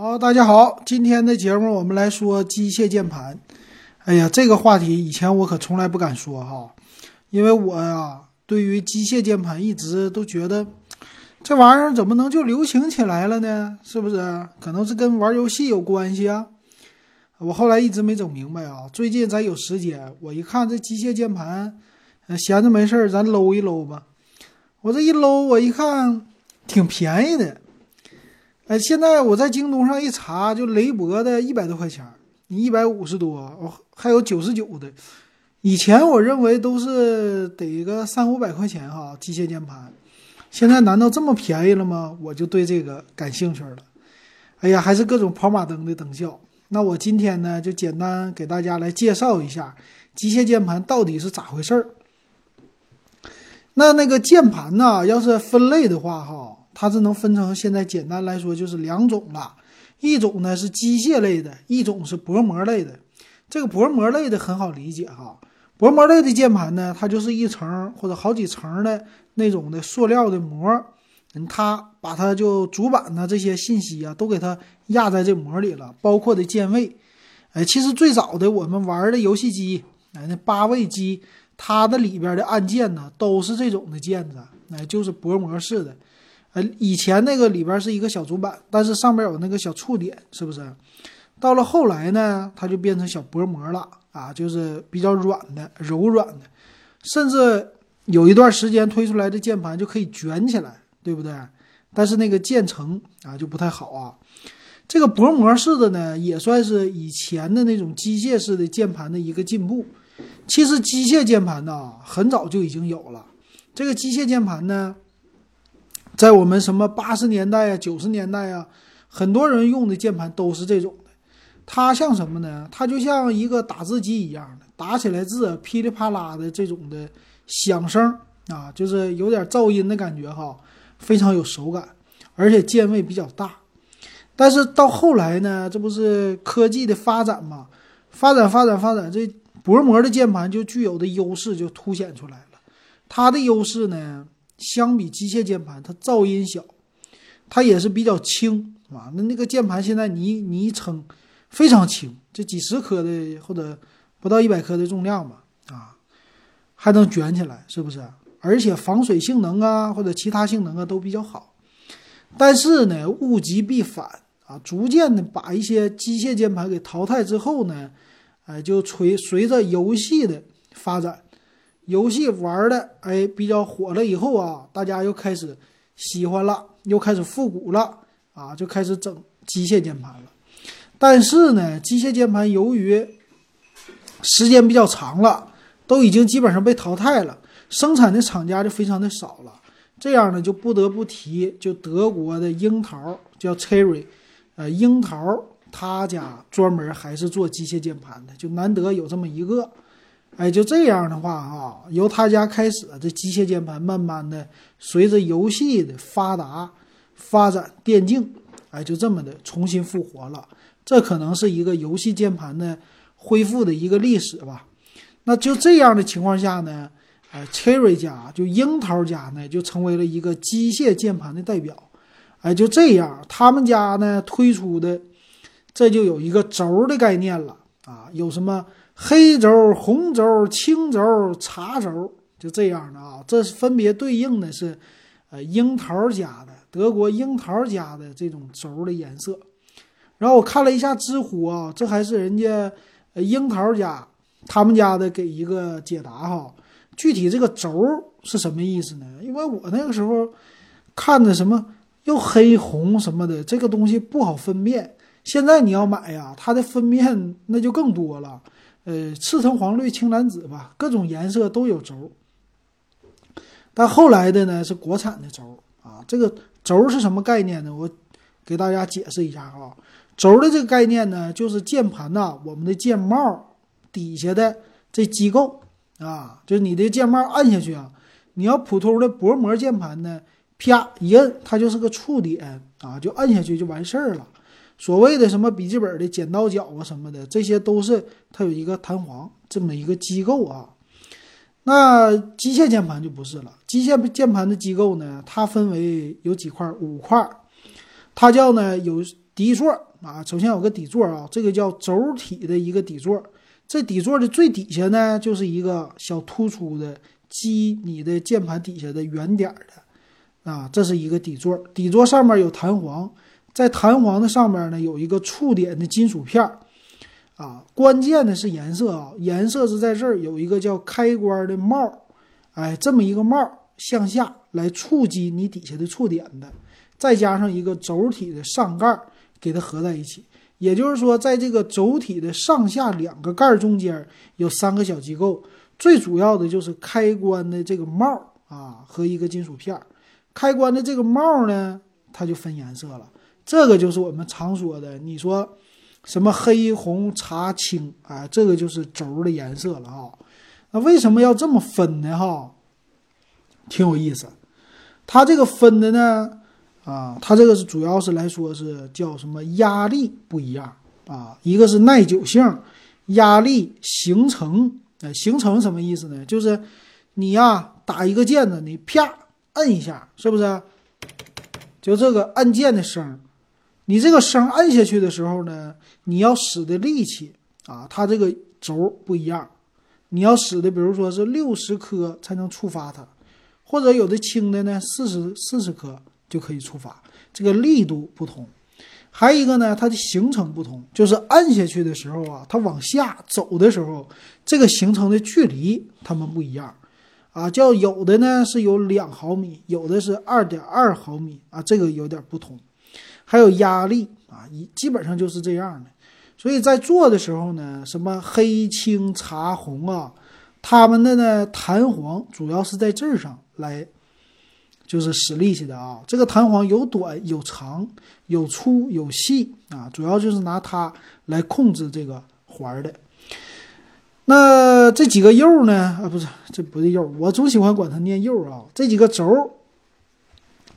好，大家好，今天的节目我们来说机械键盘。哎呀，这个话题以前我可从来不敢说哈，因为我呀对于机械键盘一直都觉得这玩意儿怎么能就流行起来了呢？是不是？可能是跟玩游戏有关系啊。我后来一直没整明白啊。最近咱有时间，我一看这机械键盘，闲着没事儿咱搂一搂吧。我这一搂，我一看挺便宜的。哎，现在我在京东上一查，就雷博的一百多块钱，你一百五十多，哦，还有九十九的。以前我认为都是得个三五百块钱哈，机械键盘。现在难道这么便宜了吗？我就对这个感兴趣了。哎呀，还是各种跑马灯的等效。那我今天呢，就简单给大家来介绍一下机械键盘到底是咋回事儿。那那个键盘呢，要是分类的话哈。它是能分成，现在简单来说就是两种了，一种呢是机械类的，一种是薄膜类的。这个薄膜类的很好理解哈，薄膜类的键盘呢，它就是一层或者好几层的那种的塑料的膜，嗯，它把它就主板呢这些信息啊都给它压在这膜里了，包括的键位。哎，其实最早的我们玩的游戏机，哎，那八位机，它的里边的按键呢都是这种的键子，哎，就是薄膜式的。以前那个里边是一个小主板，但是上面有那个小触点，是不是？到了后来呢，它就变成小薄膜了啊，就是比较软的、柔软的，甚至有一段时间推出来的键盘就可以卷起来，对不对？但是那个键程啊就不太好啊。这个薄膜式的呢，也算是以前的那种机械式的键盘的一个进步。其实机械键盘呢，很早就已经有了。这个机械键盘呢。在我们什么八十年代啊、九十年代啊，很多人用的键盘都是这种的。它像什么呢？它就像一个打字机一样的，打起来字噼里啪啦的这种的响声啊，就是有点噪音的感觉哈，非常有手感，而且键位比较大。但是到后来呢，这不是科技的发展嘛？发展发展发展，这薄膜的键盘就具有的优势就凸显出来了。它的优势呢？相比机械键盘，它噪音小，它也是比较轻啊。那那个键盘现在你你一称，非常轻，这几十克的或者不到一百克的重量吧，啊，还能卷起来，是不是？而且防水性能啊或者其他性能啊都比较好。但是呢，物极必反啊，逐渐的把一些机械键盘给淘汰之后呢，哎，就随随着游戏的发展。游戏玩的哎比较火了以后啊，大家又开始喜欢了，又开始复古了啊，就开始整机械键盘了。但是呢，机械键盘由于时间比较长了，都已经基本上被淘汰了，生产的厂家就非常的少了。这样呢，就不得不提就德国的樱桃叫 Cherry，呃，樱桃他家专门还是做机械键盘的，就难得有这么一个。哎，就这样的话啊，由他家开始，这机械键盘慢慢的随着游戏的发达发展，电竞，哎，就这么的重新复活了。这可能是一个游戏键盘的恢复的一个历史吧。那就这样的情况下呢，哎，Cherry 家就樱桃家呢，就成为了一个机械键盘的代表。哎，就这样，他们家呢推出的，这就有一个轴的概念了啊，有什么？黑轴、红轴、青轴、茶轴，就这样的啊，这是分别对应的是，呃，樱桃家的德国樱桃家的这种轴的颜色。然后我看了一下知乎啊，这还是人家呃樱桃家他们家的给一个解答哈。具体这个轴是什么意思呢？因为我那个时候看的什么又黑红什么的，这个东西不好分辨。现在你要买呀，它的分辨那就更多了。呃，赤橙黄绿青蓝紫吧，各种颜色都有轴。但后来的呢是国产的轴啊，这个轴是什么概念呢？我给大家解释一下啊。轴的这个概念呢，就是键盘呐，我们的键帽底下的这机构啊，就是你的键帽按下去啊，你要普通的薄膜键盘呢，啪一摁，它就是个触点啊，就按下去就完事儿了。所谓的什么笔记本的剪刀脚啊什么的，这些都是它有一个弹簧这么一个机构啊。那机械键盘就不是了，机械键盘的机构呢，它分为有几块，五块。它叫呢有底座啊，首先有个底座啊，这个叫轴体的一个底座。这底座的最底下呢，就是一个小突出的击你的键盘底下的圆点的啊，这是一个底座。底座上面有弹簧，在弹簧的上面呢有一个触点的金属片儿啊。关键的是颜色啊，颜色是在这儿有一个叫开关的帽，哎，这么一个帽向下来触及你底下的触点的，再加上一个轴体的上盖给它合在一起。也就是说，在这个轴体的上下两个盖中间有三个小机构，最主要的就是开关的这个帽啊和一个金属片儿。开关的这个帽呢，它就分颜色了。这个就是我们常说的，你说什么黑红茶青啊，这个就是轴的颜色了啊。那为什么要这么分呢？哈，挺有意思。它这个分的呢？啊，它这个是主要是来说是叫什么压力不一样啊？一个是耐久性，压力形成，呃，形成什么意思呢？就是你呀打一个键子，你啪摁一下，是不是？就这个按键的声，你这个声摁下去的时候呢，你要使的力气啊，它这个轴不一样，你要使的，比如说是六十颗才能触发它，或者有的轻的呢，四十四十颗。就可以触发，这个力度不同，还有一个呢，它的行程不同，就是按下去的时候啊，它往下走的时候，这个形成的距离它们不一样，啊，叫有的呢是有两毫米，有的是二点二毫米啊，这个有点不同，还有压力啊，一基本上就是这样的，所以在做的时候呢，什么黑青茶红啊，他们的呢弹簧主要是在这儿上来。就是使力气的啊，这个弹簧有短有长，有粗有细啊，主要就是拿它来控制这个环的。那这几个釉呢？啊，不是，这不是釉，我总喜欢管它念釉啊。这几个轴，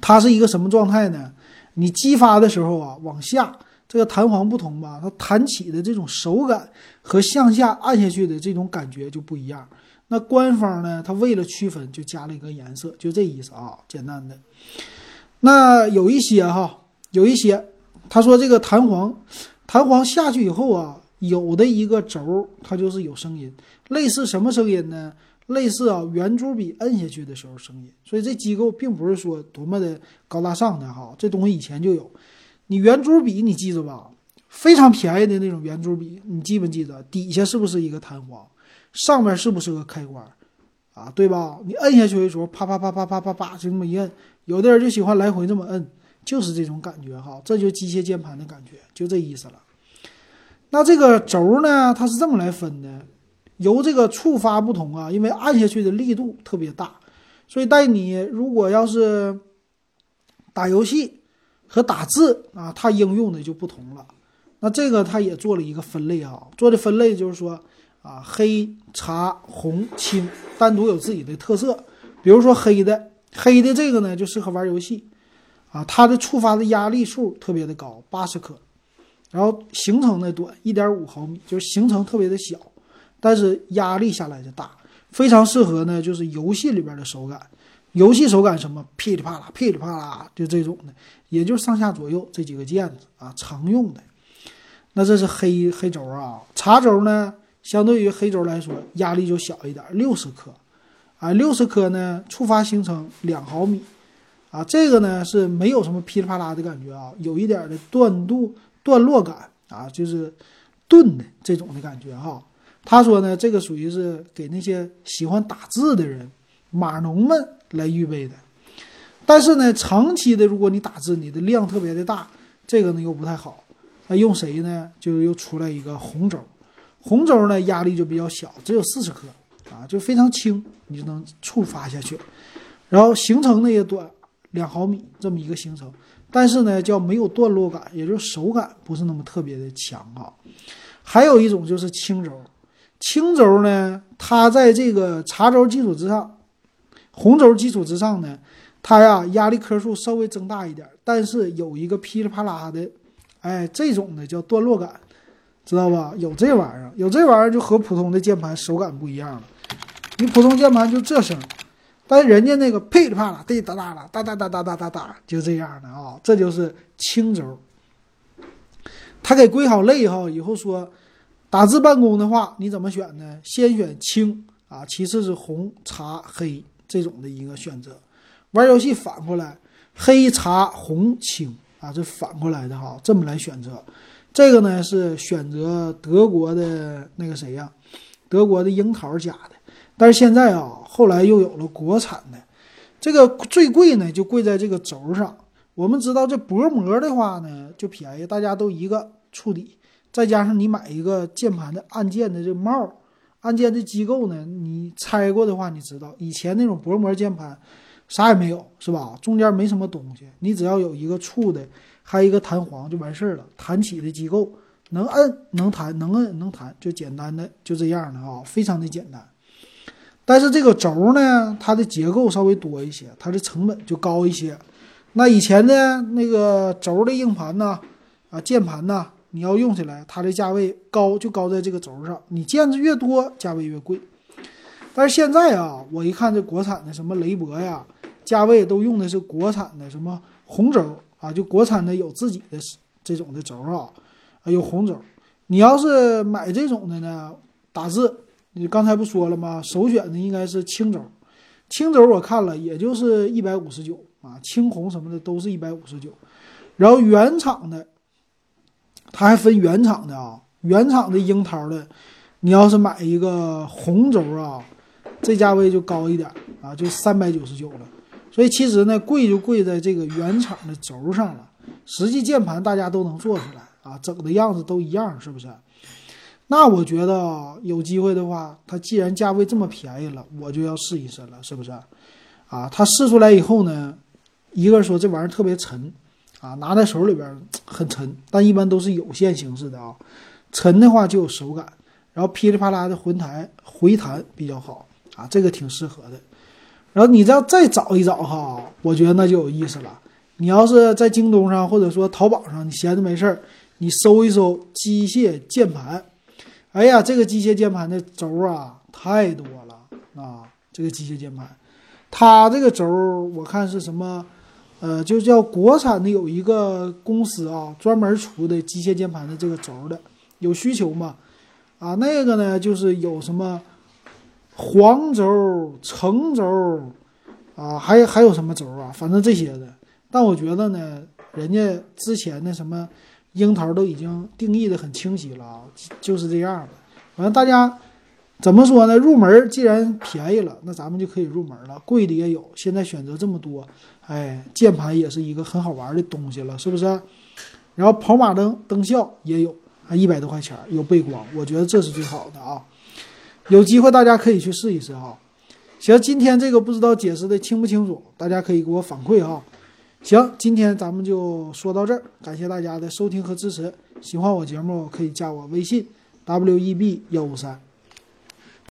它是一个什么状态呢？你激发的时候啊，往下这个弹簧不同吧，它弹起的这种手感和向下按下去的这种感觉就不一样。那官方呢？他为了区分，就加了一个颜色，就这意思啊，简单的。那有一些哈，有一些，他说这个弹簧，弹簧下去以后啊，有的一个轴它就是有声音，类似什么声音呢？类似啊，圆珠笔摁下去的时候声音。所以这机构并不是说多么的高大上的哈，这东西以前就有。你圆珠笔你记着吧，非常便宜的那种圆珠笔，你记不记得底下是不是一个弹簧？上面是不是个开关啊？对吧？你摁下去的时候，啪啪啪啪啪啪啪，就这么一摁。有的人就喜欢来回这么摁，就是这种感觉哈。这就机械键盘的感觉，就这意思了。那这个轴呢，它是这么来分的，由这个触发不同啊，因为按下去的力度特别大，所以带你如果要是打游戏和打字啊，它应用的就不同了。那这个它也做了一个分类啊，做的分类就是说。啊，黑茶红青单独有自己的特色，比如说黑的，黑的这个呢就适合玩游戏，啊，它的触发的压力数特别的高，八十克，然后行程的短，一点五毫米，就是行程特别的小，但是压力下来就大，非常适合呢，就是游戏里边的手感，游戏手感什么？噼里啪啦，噼里啪啦，就这种的，也就上下左右这几个键子啊，常用的。那这是黑黑轴啊，茶轴呢？相对于黑轴来说，压力就小一点，六十克，啊，六十克呢，触发行程两毫米，啊，这个呢是没有什么噼里啪啦的感觉啊，有一点的断度、段落感。啊，就是钝的这种的感觉哈。他说呢，这个属于是给那些喜欢打字的人、码农们来预备的，但是呢，长期的如果你打字，你的量特别的大，这个呢又不太好。那用谁呢？就又出来一个红轴。红轴呢，压力就比较小，只有四十克，啊，就非常轻，你就能触发下去。然后行程呢也短，两毫米这么一个行程，但是呢叫没有段落感，也就是手感不是那么特别的强啊。还有一种就是轻轴，轻轴呢，它在这个茶轴基础之上，红轴基础之上呢，它呀压力颗数稍微增大一点，但是有一个噼里啪啦的，哎，这种的叫段落感。知道吧？有这玩意儿，有这玩意儿就和普通的键盘手感不一样了。你普通键盘就这声，但人家那个噼里啪啦、滴哒哒啦、哒哒哒哒哒哒哒，就这样的啊，这就是轻轴。他给归好类哈，以后说打字办公的话，你怎么选呢？先选青啊，其次是红、茶、黑这种的一个选择。玩游戏反过来，黑、茶、红、青啊，这反过来的哈，这么来选择。这个呢是选择德国的那个谁呀？德国的樱桃家的。但是现在啊，后来又有了国产的。这个最贵呢，就贵在这个轴上。我们知道这薄膜的话呢，就便宜，大家都一个触底，再加上你买一个键盘的按键的这帽，按键的机构呢，你拆过的话，你知道以前那种薄膜键盘啥也没有，是吧？中间没什么东西，你只要有一个触的，还有一个弹簧就完事儿了。弹起的机构能摁能弹，能摁能弹，就简单的就这样的啊，非常的简单。但是这个轴呢，它的结构稍微多一些，它的成本就高一些。那以前的那个轴的硬盘呢，啊键盘呢，你要用起来，它的价位高就高在这个轴上。你键子越多，价位越贵。但是现在啊，我一看这国产的什么雷博呀，价位都用的是国产的什么红轴啊，就国产的有自己的这种的轴啊，啊有红轴。你要是买这种的呢，打字。你刚才不说了吗？首选的应该是青轴，青轴我看了也就是一百五十九啊，青红什么的都是一百五十九。然后原厂的，它还分原厂的啊，原厂的樱桃的，你要是买一个红轴啊，这价位就高一点啊，就三百九十九了。所以其实呢，贵就贵在这个原厂的轴上了。实际键盘大家都能做出来啊，整的样子都一样，是不是？那我觉得有机会的话，它既然价位这么便宜了，我就要试一试了，是不是？啊，它试出来以后呢，一个说这玩意儿特别沉，啊，拿在手里边很沉，但一般都是有线形式的啊，沉的话就有手感，然后噼里啪啦的回弹回弹比较好啊，这个挺适合的。然后你再再找一找哈，我觉得那就有意思了。你要是在京东上或者说淘宝上，你闲着没事儿，你搜一搜机械键盘。哎呀，这个机械键盘的轴啊，太多了啊！这个机械键盘，它这个轴我看是什么，呃，就叫国产的有一个公司啊，专门出的机械键盘的这个轴的，有需求吗？啊，那个呢，就是有什么黄轴、橙轴啊，还还有什么轴啊？反正这些的。但我觉得呢，人家之前的什么。樱桃都已经定义的很清晰了啊，就是这样的。反正大家怎么说呢？入门既然便宜了，那咱们就可以入门了。贵的也有，现在选择这么多，哎，键盘也是一个很好玩的东西了，是不是？然后跑马灯灯效也有，啊一百多块钱，有背光，我觉得这是最好的啊。有机会大家可以去试一试哈。行，今天这个不知道解释的清不清楚，大家可以给我反馈哈。行，今天咱们就说到这儿，感谢大家的收听和支持。喜欢我节目可以加我微信，w e b 幺五三。